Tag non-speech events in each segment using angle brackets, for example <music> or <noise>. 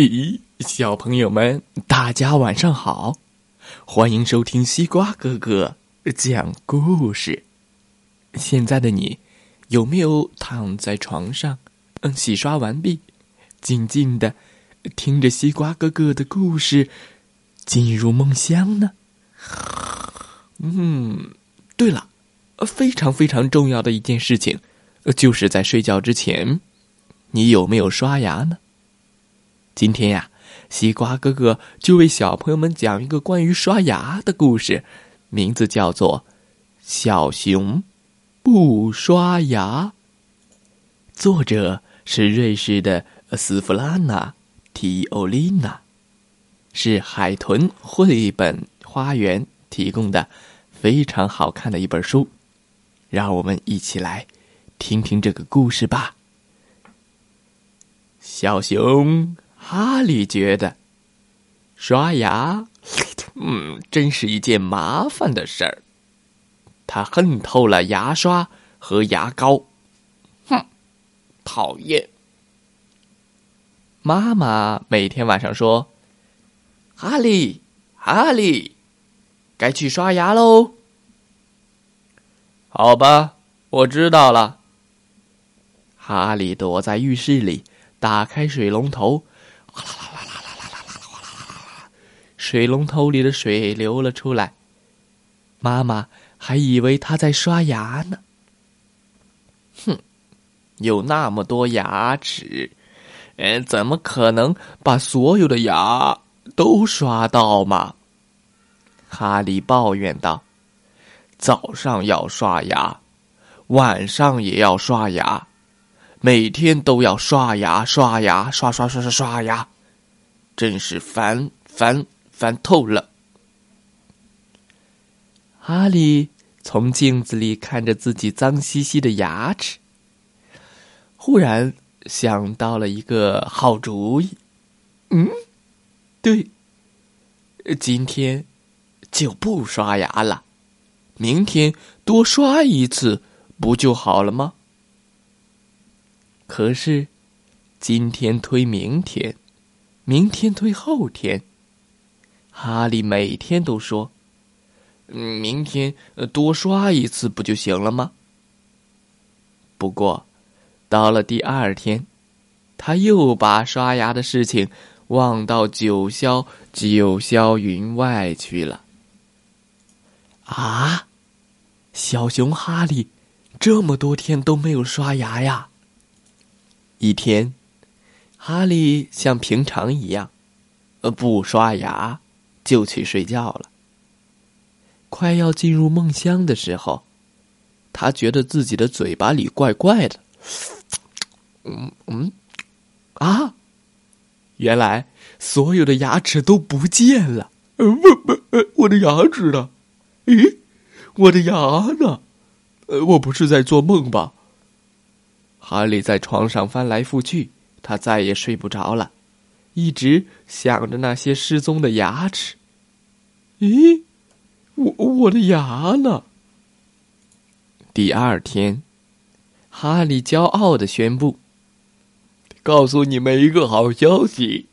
咦，小朋友们，大家晚上好，欢迎收听西瓜哥哥讲故事。现在的你，有没有躺在床上，嗯，洗刷完毕，静静的听着西瓜哥哥的故事，进入梦乡呢？嗯，对了，非常非常重要的一件事情，就是在睡觉之前，你有没有刷牙呢？今天呀，西瓜哥哥就为小朋友们讲一个关于刷牙的故事，名字叫做《小熊不刷牙》。作者是瑞士的斯弗拉娜·提欧丽娜，是海豚绘本花园提供的非常好看的一本书。让我们一起来听听这个故事吧。小熊。哈利觉得，刷牙，嗯，真是一件麻烦的事儿。他恨透了牙刷和牙膏，哼，讨厌。妈妈每天晚上说：“哈利，哈利，该去刷牙喽。”好吧，我知道了。哈利躲在浴室里，打开水龙头。啦啦啦啦啦啦啦啦！水龙头里的水流了出来。妈妈还以为他在刷牙呢。哼，有那么多牙齿，嗯，怎么可能把所有的牙都刷到嘛？哈利抱怨道：“早上要刷牙，晚上也要刷牙。”每天都要刷牙，刷牙，刷刷刷刷刷牙，真是烦烦烦透了。哈利从镜子里看着自己脏兮兮的牙齿，忽然想到了一个好主意。嗯，对，今天就不刷牙了，明天多刷一次不就好了吗？可是，今天推明天，明天推后天。哈利每天都说：“明天多刷一次不就行了吗？”不过，到了第二天，他又把刷牙的事情忘到九霄九霄云外去了。啊，小熊哈利，这么多天都没有刷牙呀！一天，哈利像平常一样，呃，不刷牙就去睡觉了。快要进入梦乡的时候，他觉得自己的嘴巴里怪怪的。嗯嗯，啊！原来所有的牙齿都不见了。呃不不，我的牙齿呢？咦，我的牙呢？呃，我不是在做梦吧？哈利在床上翻来覆去，他再也睡不着了，一直想着那些失踪的牙齿。咦，我我的牙呢？第二天，哈利骄傲的宣布：“告诉你们一个好消息，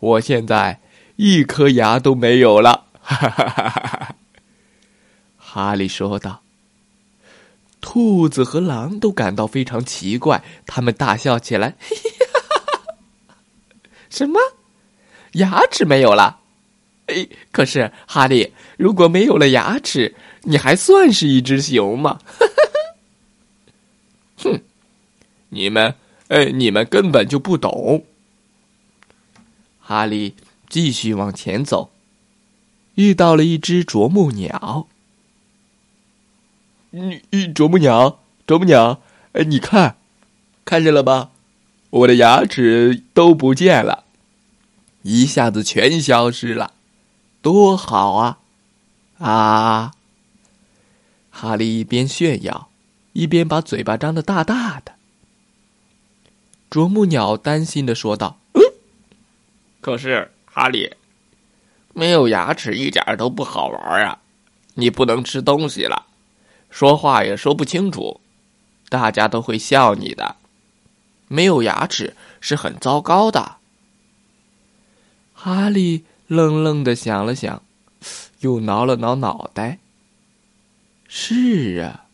我现在一颗牙都没有了。”哈哈哈哈哈！哈利说道。兔子和狼都感到非常奇怪，他们大笑起来。<laughs> 什么？牙齿没有了？哎，可是哈利，如果没有了牙齿，你还算是一只熊吗？<laughs> 哼！你们，哎，你们根本就不懂。哈利继续往前走，遇到了一只啄木鸟。你啄木鸟，啄木鸟，哎，你看，看见了吧？我的牙齿都不见了，一下子全消失了，多好啊！啊！哈利一边炫耀，一边把嘴巴张得大大的。啄木鸟担心的说道：“嗯，可是哈利，没有牙齿一点都不好玩啊！你不能吃东西了。”说话也说不清楚，大家都会笑你的。没有牙齿是很糟糕的。哈利愣愣的想了想，又挠了挠脑袋。是啊，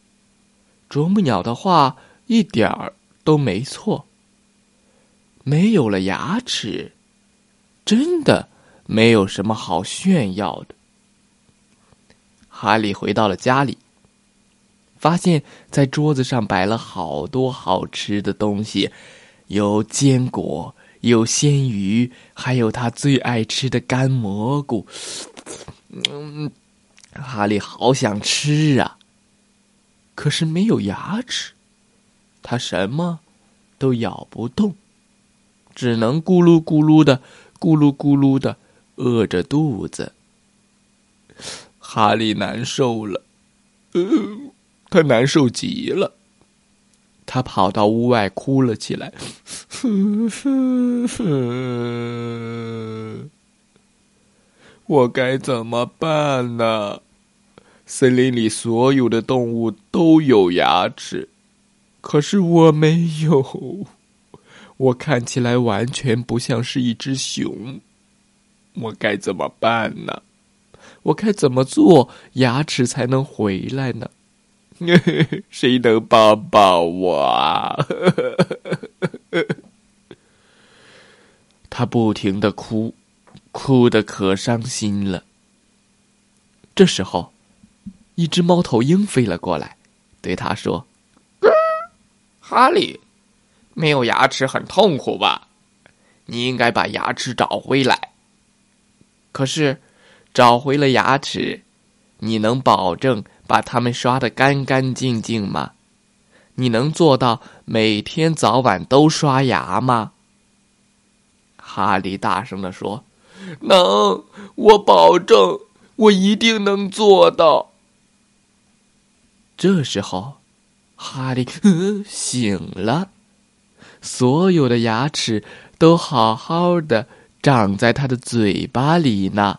啄木鸟的话一点儿都没错。没有了牙齿，真的没有什么好炫耀的。哈利回到了家里，发现在桌子上摆了好多好吃的东西，有坚果，有鲜鱼，还有他最爱吃的干蘑菇。嗯，哈利好想吃啊，可是没有牙齿，他什么都咬不动，只能咕噜咕噜的，咕噜咕噜的，饿着肚子。哈利难受了，呃，他难受极了。他跑到屋外哭了起来。我该怎么办呢？森林里所有的动物都有牙齿，可是我没有。我看起来完全不像是一只熊。我该怎么办呢？我该怎么做，牙齿才能回来呢？<laughs> 谁能帮帮我？他不停的哭，哭的可伤心了。这时候，一只猫头鹰飞了过来，对他说：“ <laughs> 哈利，没有牙齿很痛苦吧？你应该把牙齿找回来。可是。”找回了牙齿，你能保证把它们刷得干干净净吗？你能做到每天早晚都刷牙吗？哈利大声的说：“能，我保证，我一定能做到。”这时候，哈利醒了，所有的牙齿都好好的长在他的嘴巴里呢。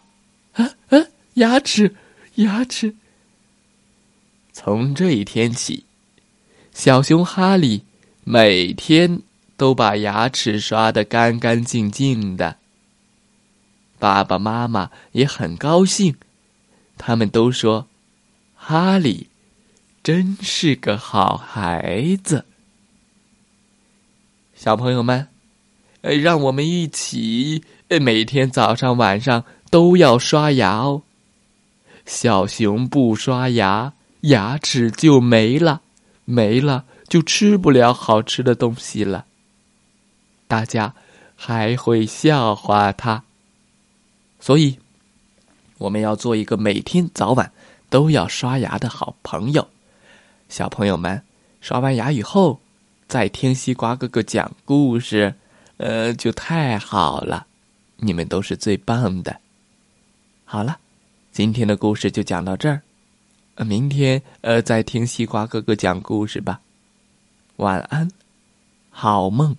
啊啊！牙齿，牙齿。从这一天起，小熊哈利每天都把牙齿刷得干干净净的。爸爸妈妈也很高兴，他们都说：“哈利真是个好孩子。”小朋友们，呃，让我们一起，每天早上晚上。都要刷牙哦。小熊不刷牙，牙齿就没了，没了就吃不了好吃的东西了。大家还会笑话他。所以，我们要做一个每天早晚都要刷牙的好朋友。小朋友们，刷完牙以后，再听西瓜哥哥讲故事，呃，就太好了。你们都是最棒的。好了，今天的故事就讲到这儿，明天呃再听西瓜哥哥讲故事吧。晚安，好梦。